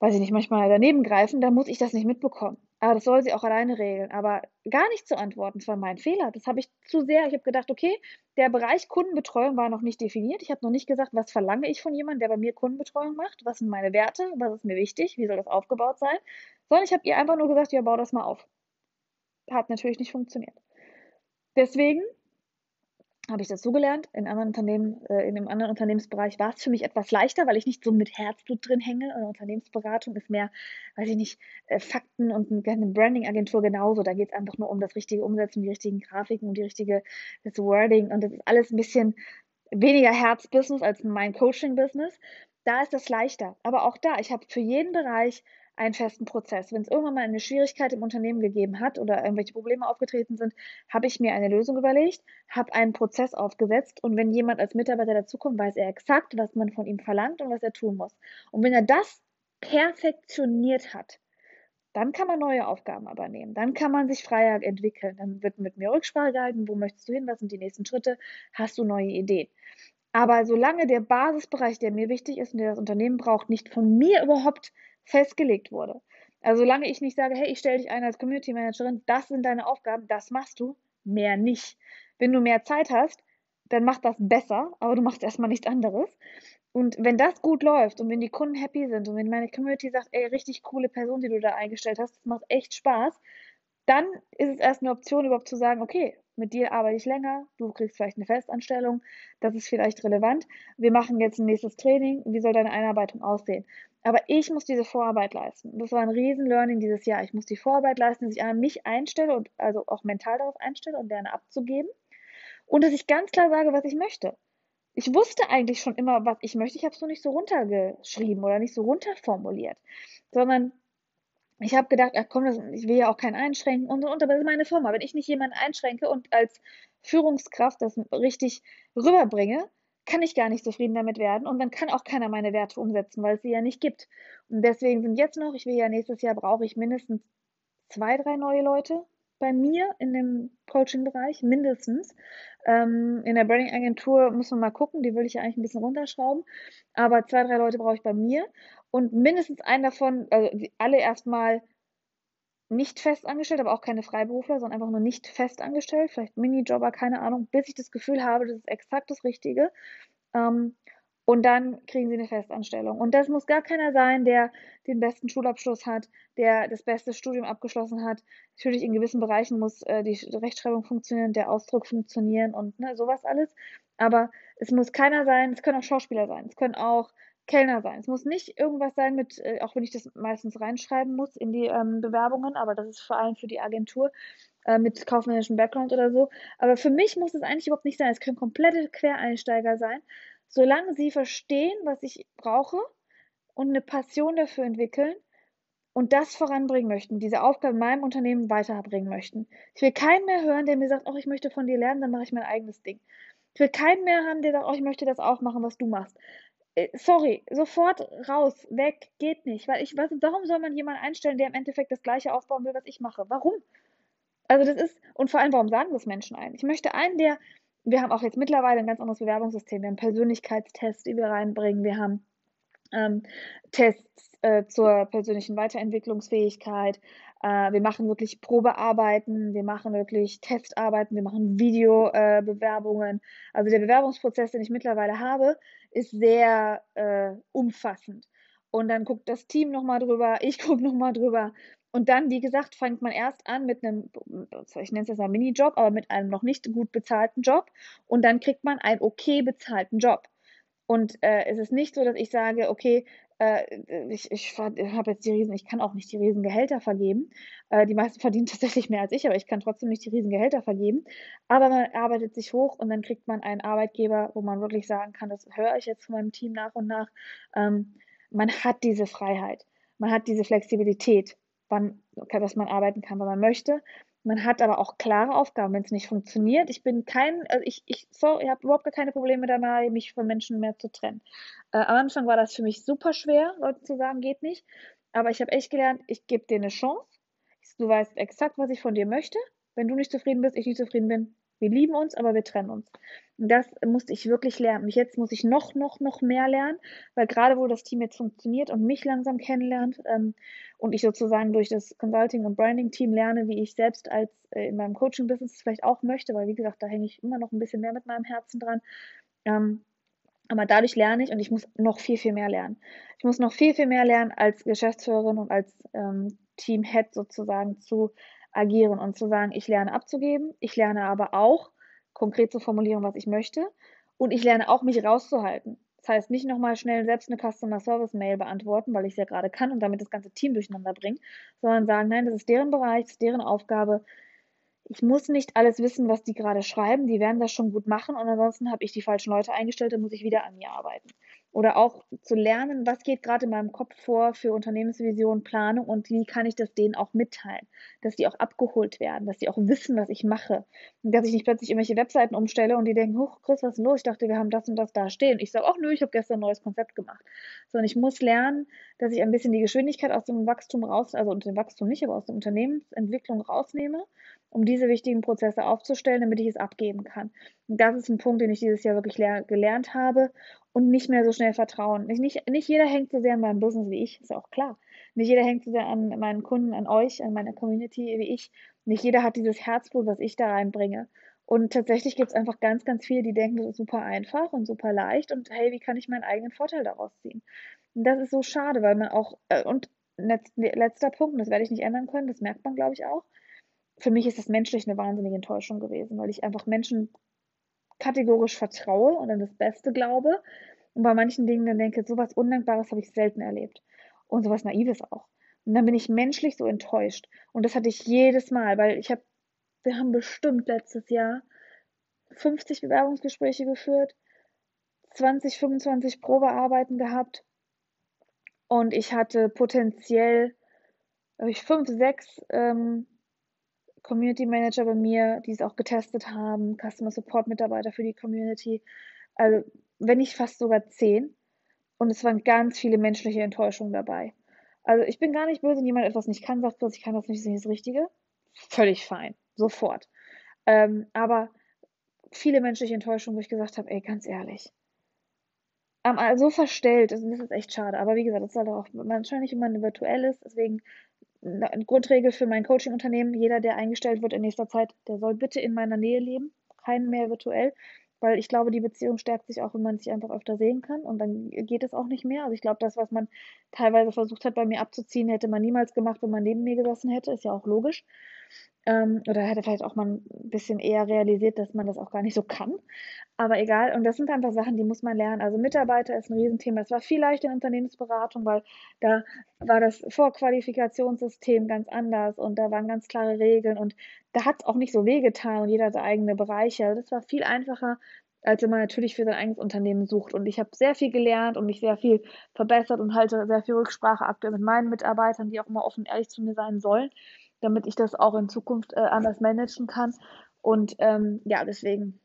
weiß ich nicht, manchmal daneben greifen, dann muss ich das nicht mitbekommen. Aber das soll sie auch alleine regeln. Aber gar nicht zu antworten, das war mein Fehler. Das habe ich zu sehr, ich habe gedacht, okay, der Bereich Kundenbetreuung war noch nicht definiert. Ich habe noch nicht gesagt, was verlange ich von jemandem, der bei mir Kundenbetreuung macht, was sind meine Werte, was ist mir wichtig, wie soll das aufgebaut sein. Sondern ich habe ihr einfach nur gesagt, ja, bau das mal auf. Hat natürlich nicht funktioniert. Deswegen habe ich dazugelernt. In anderen Unternehmen, äh, in einem anderen Unternehmensbereich war es für mich etwas leichter, weil ich nicht so mit Herzblut drin hänge. Eine Unternehmensberatung ist mehr, weiß ich nicht, äh, Fakten und eine Branding-Agentur genauso. Da geht es einfach nur um das richtige Umsetzen, die richtigen Grafiken und die richtige das Wording. Und das ist alles ein bisschen weniger Herzbusiness als mein Coaching-Business. Da ist das leichter. Aber auch da, ich habe für jeden Bereich einen festen Prozess. Wenn es irgendwann mal eine Schwierigkeit im Unternehmen gegeben hat oder irgendwelche Probleme aufgetreten sind, habe ich mir eine Lösung überlegt, habe einen Prozess aufgesetzt und wenn jemand als Mitarbeiter dazukommt, weiß er exakt, was man von ihm verlangt und was er tun muss. Und wenn er das perfektioniert hat, dann kann man neue Aufgaben übernehmen. Dann kann man sich freier entwickeln. Dann wird mit mir Rücksprache gehalten, wo möchtest du hin, was sind die nächsten Schritte, hast du neue Ideen. Aber solange der Basisbereich, der mir wichtig ist und der das Unternehmen braucht, nicht von mir überhaupt festgelegt wurde. Also solange ich nicht sage, hey, ich stelle dich ein als Community Managerin, das sind deine Aufgaben, das machst du, mehr nicht. Wenn du mehr Zeit hast, dann mach das besser, aber du machst erstmal nichts anderes. Und wenn das gut läuft und wenn die Kunden happy sind und wenn meine Community sagt, ey, richtig coole Person, die du da eingestellt hast, das macht echt Spaß, dann ist es erst eine Option, überhaupt zu sagen, okay, mit dir arbeite ich länger, du kriegst vielleicht eine Festanstellung, das ist vielleicht relevant. Wir machen jetzt ein nächstes Training, wie soll deine Einarbeitung aussehen? Aber ich muss diese Vorarbeit leisten. Das war ein riesen Learning dieses Jahr. Ich muss die Vorarbeit leisten, dass ich an mich einstelle und also auch mental darauf einstelle und lerne abzugeben. Und dass ich ganz klar sage, was ich möchte. Ich wusste eigentlich schon immer, was ich möchte. Ich habe es nur nicht so runtergeschrieben oder nicht so runterformuliert. Sondern ich habe gedacht, ach komm, ich will ja auch keinen einschränken und so und, aber das ist meine Firma. Wenn ich nicht jemanden einschränke und als Führungskraft das richtig rüberbringe, kann ich gar nicht zufrieden damit werden und dann kann auch keiner meine Werte umsetzen, weil es sie ja nicht gibt. Und deswegen sind jetzt noch, ich will ja nächstes Jahr brauche ich mindestens zwei, drei neue Leute bei mir in dem Coaching-Bereich, mindestens. Ähm, in der Branding-Agentur muss man mal gucken, die will ich ja eigentlich ein bisschen runterschrauben. Aber zwei, drei Leute brauche ich bei mir und mindestens einen davon, also alle erstmal nicht fest angestellt, aber auch keine Freiberufler, sondern einfach nur nicht fest angestellt, vielleicht Minijobber, keine Ahnung, bis ich das Gefühl habe, das ist exakt das Richtige. Ähm, und dann kriegen sie eine Festanstellung. Und das muss gar keiner sein, der den besten Schulabschluss hat, der das beste Studium abgeschlossen hat. Natürlich in gewissen Bereichen muss äh, die Rechtschreibung funktionieren, der Ausdruck funktionieren und ne, sowas alles. Aber es muss keiner sein, es können auch Schauspieler sein, es können auch Kellner sein. Es muss nicht irgendwas sein mit, äh, auch wenn ich das meistens reinschreiben muss in die ähm, Bewerbungen, aber das ist vor allem für die Agentur äh, mit kaufmännischem Background oder so. Aber für mich muss es eigentlich überhaupt nicht sein. Es können komplette Quereinsteiger sein, solange sie verstehen, was ich brauche und eine Passion dafür entwickeln und das voranbringen möchten, diese Aufgabe in meinem Unternehmen weiterbringen möchten. Ich will keinen mehr hören, der mir sagt, oh, ich möchte von dir lernen, dann mache ich mein eigenes Ding. Ich will keinen mehr haben, der sagt, oh, ich möchte das auch machen, was du machst. Äh, sorry, sofort raus, weg, geht nicht. Weil ich weiß, warum soll man jemanden einstellen, der im Endeffekt das gleiche aufbauen will, was ich mache? Warum? Also das ist, und vor allem, warum sagen das Menschen ein? Ich möchte einen, der, wir haben auch jetzt mittlerweile ein ganz anderes Bewerbungssystem. Wir haben Persönlichkeitstests, die wir reinbringen. Wir haben ähm, Tests äh, zur persönlichen Weiterentwicklungsfähigkeit. Äh, wir machen wirklich Probearbeiten, wir machen wirklich Testarbeiten, wir machen Videobewerbungen. Äh, also der Bewerbungsprozess, den ich mittlerweile habe, ist sehr äh, umfassend. Und dann guckt das Team nochmal drüber, ich gucke nochmal drüber. Und dann, wie gesagt, fängt man erst an mit einem, ich nenne es jetzt mal Minijob, aber mit einem noch nicht gut bezahlten Job. Und dann kriegt man einen okay bezahlten Job. Und äh, es ist nicht so, dass ich sage, okay, äh, ich, ich habe jetzt die Riesen, ich kann auch nicht die Riesengehälter vergeben. Äh, die meisten verdienen tatsächlich mehr als ich, aber ich kann trotzdem nicht die Riesengehälter vergeben. Aber man arbeitet sich hoch und dann kriegt man einen Arbeitgeber, wo man wirklich sagen kann, das höre ich jetzt von meinem Team nach und nach. Ähm, man hat diese Freiheit, man hat diese Flexibilität, wann, dass man arbeiten kann, wann man möchte. Man hat aber auch klare Aufgaben, wenn es nicht funktioniert. Ich bin kein, also ich, ich, so, ich habe überhaupt gar keine Probleme dabei, mich von Menschen mehr zu trennen. Äh, am Anfang war das für mich super schwer, Leuten zu sagen, geht nicht. Aber ich habe echt gelernt, ich gebe dir eine Chance. Du weißt exakt, was ich von dir möchte. Wenn du nicht zufrieden bist, ich nicht zufrieden bin, wir lieben uns, aber wir trennen uns. Und das musste ich wirklich lernen. Und jetzt muss ich noch, noch, noch mehr lernen, weil gerade wo das Team jetzt funktioniert und mich langsam kennenlernt ähm, und ich sozusagen durch das Consulting- und Branding-Team lerne, wie ich selbst als äh, in meinem Coaching-Business vielleicht auch möchte, weil wie gesagt, da hänge ich immer noch ein bisschen mehr mit meinem Herzen dran. Ähm, aber dadurch lerne ich und ich muss noch viel, viel mehr lernen. Ich muss noch viel, viel mehr lernen als Geschäftsführerin und als ähm, Team-Head sozusagen zu agieren und zu sagen, ich lerne abzugeben, ich lerne aber auch konkret zu formulieren, was ich möchte und ich lerne auch mich rauszuhalten. Das heißt, nicht nochmal schnell selbst eine Customer Service Mail beantworten, weil ich es ja gerade kann und damit das ganze Team durcheinander bringen, sondern sagen, nein, das ist deren Bereich, das ist deren Aufgabe. Ich muss nicht alles wissen, was die gerade schreiben, die werden das schon gut machen und ansonsten habe ich die falschen Leute eingestellt, dann muss ich wieder an mir arbeiten. Oder auch zu lernen, was geht gerade in meinem Kopf vor für Unternehmensvision, Planung und wie kann ich das denen auch mitteilen, dass die auch abgeholt werden, dass die auch wissen, was ich mache. Und dass ich nicht plötzlich irgendwelche Webseiten umstelle und die denken, huch, Chris, was ist los? Ich dachte, wir haben das und das da stehen. Ich sage, ach nö, ich habe gestern ein neues Konzept gemacht. Sondern ich muss lernen, dass ich ein bisschen die Geschwindigkeit aus dem Wachstum raus, also aus dem Wachstum nicht, aber aus der Unternehmensentwicklung rausnehme, um diese wichtigen Prozesse aufzustellen, damit ich es abgeben kann. Und das ist ein Punkt, den ich dieses Jahr wirklich gelernt habe und nicht mehr so schnell vertrauen. Nicht, nicht, nicht jeder hängt so sehr an meinem Business wie ich, ist auch klar. Nicht jeder hängt so sehr an meinen Kunden, an euch, an meiner Community wie ich. Nicht jeder hat dieses Herzblut, was ich da reinbringe. Und tatsächlich gibt es einfach ganz, ganz viele, die denken, das ist super einfach und super leicht und hey, wie kann ich meinen eigenen Vorteil daraus ziehen? Und das ist so schade, weil man auch, äh, und letzter Punkt, das werde ich nicht ändern können, das merkt man, glaube ich, auch. Für mich ist das menschlich eine wahnsinnige Enttäuschung gewesen, weil ich einfach Menschen kategorisch vertraue und an das Beste glaube. Und bei manchen Dingen dann denke, so was Undankbares habe ich selten erlebt. Und sowas Naives auch. Und dann bin ich menschlich so enttäuscht. Und das hatte ich jedes Mal, weil ich habe, wir haben bestimmt letztes Jahr 50 Bewerbungsgespräche geführt, 20, 25 Probearbeiten gehabt. Und ich hatte potenziell, glaube ich, fünf, sechs ähm, Community Manager bei mir, die es auch getestet haben, Customer Support Mitarbeiter für die Community. Also, wenn nicht fast sogar zehn. Und es waren ganz viele menschliche Enttäuschungen dabei. Also, ich bin gar nicht böse, wenn jemand etwas nicht kann, sagt bloß, ich kann das nicht, das ist nicht das Richtige. Völlig fein. Sofort. Ähm, aber viele menschliche Enttäuschungen, wo ich gesagt habe, ey, ganz ehrlich. so verstellt, also das ist echt schade. Aber wie gesagt, das ist halt auch wahrscheinlich, wenn man virtuell ist, deswegen eine Grundregel für mein Coaching-Unternehmen, jeder, der eingestellt wird in nächster Zeit, der soll bitte in meiner Nähe leben, keinen mehr virtuell, weil ich glaube, die Beziehung stärkt sich auch, wenn man sich einfach öfter sehen kann und dann geht es auch nicht mehr. Also ich glaube, das, was man teilweise versucht hat, bei mir abzuziehen, hätte man niemals gemacht, wenn man neben mir gesessen hätte, ist ja auch logisch. Ähm, oder hätte vielleicht auch mal ein bisschen eher realisiert, dass man das auch gar nicht so kann. Aber egal. Und das sind einfach Sachen, die muss man lernen. Also Mitarbeiter ist ein Riesenthema. Es war viel leichter in Unternehmensberatung, weil da war das Vorqualifikationssystem ganz anders und da waren ganz klare Regeln und da hat es auch nicht so wehgetan und jeder hatte eigene Bereiche. Also das war viel einfacher, als wenn man natürlich für sein eigenes Unternehmen sucht. Und ich habe sehr viel gelernt und mich sehr viel verbessert und halte sehr viel Rücksprache aktuell mit meinen Mitarbeitern, die auch immer offen ehrlich zu mir sein sollen damit ich das auch in Zukunft äh, anders managen kann. Und ähm, ja, deswegen,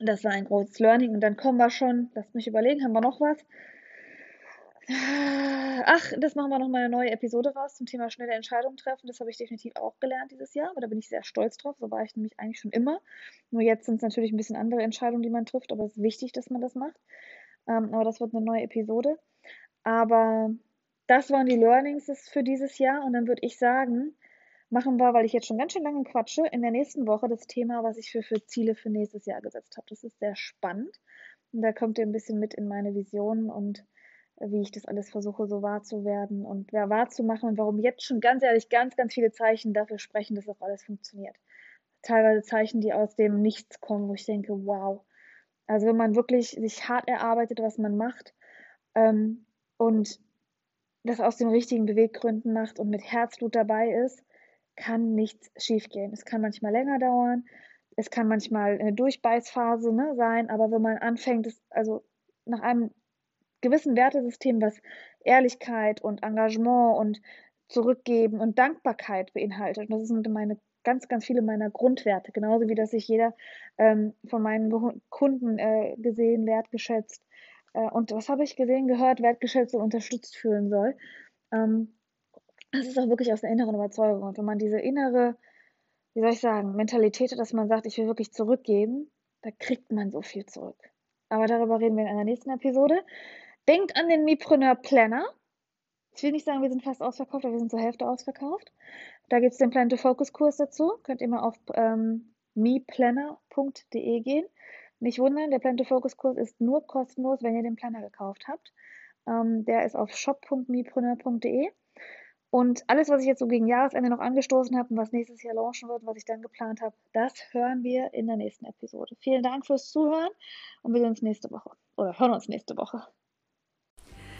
das war ein großes Learning. Und dann kommen wir schon, lasst mich überlegen, haben wir noch was? Ach, das machen wir nochmal eine neue Episode raus zum Thema schnelle Entscheidungen treffen. Das habe ich definitiv auch gelernt dieses Jahr, aber da bin ich sehr stolz drauf. So war ich nämlich eigentlich schon immer. Nur jetzt sind es natürlich ein bisschen andere Entscheidungen, die man trifft, aber es ist wichtig, dass man das macht. Ähm, aber das wird eine neue Episode. Aber das waren die Learnings für dieses Jahr und dann würde ich sagen, machen wir, weil ich jetzt schon ganz schön lange quatsche, in der nächsten Woche das Thema, was ich für, für Ziele für nächstes Jahr gesetzt habe. Das ist sehr spannend. Und da kommt ihr ein bisschen mit in meine Visionen und äh, wie ich das alles versuche, so wahr zu werden und ja, wahr zu machen und warum jetzt schon ganz ehrlich ganz, ganz viele Zeichen dafür sprechen, dass auch alles funktioniert. Teilweise Zeichen, die aus dem Nichts kommen, wo ich denke, wow. Also wenn man wirklich sich hart erarbeitet, was man macht ähm, und das aus den richtigen Beweggründen macht und mit Herzblut dabei ist, kann nichts schiefgehen. Es kann manchmal länger dauern, es kann manchmal eine Durchbeißphase ne, sein, aber wenn man anfängt, das, also nach einem gewissen Wertesystem, was Ehrlichkeit und Engagement und Zurückgeben und Dankbarkeit beinhaltet, und das sind meine ganz, ganz viele meiner Grundwerte, genauso wie dass sich jeder ähm, von meinen Kunden äh, gesehen, wertgeschätzt äh, und was habe ich gesehen, gehört, wertgeschätzt und unterstützt fühlen soll. Ähm, das ist auch wirklich aus der inneren Überzeugung. Und wenn man diese innere, wie soll ich sagen, Mentalität hat, dass man sagt, ich will wirklich zurückgeben, da kriegt man so viel zurück. Aber darüber reden wir in einer nächsten Episode. Denkt an den Mipreneur Planner. Ich will nicht sagen, wir sind fast ausverkauft, aber wir sind zur Hälfte ausverkauft. Da gibt es den Plan to Focus Kurs dazu. Könnt ihr mal auf ähm, meplanner.de gehen. Nicht wundern, der Plan to Focus Kurs ist nur kostenlos, wenn ihr den Planner gekauft habt. Ähm, der ist auf shop.mepreneur.de. Und alles, was ich jetzt so gegen Jahresende noch angestoßen habe und was nächstes Jahr launchen wird, was ich dann geplant habe, das hören wir in der nächsten Episode. Vielen Dank fürs Zuhören und wir sehen uns nächste Woche oder hören uns nächste Woche.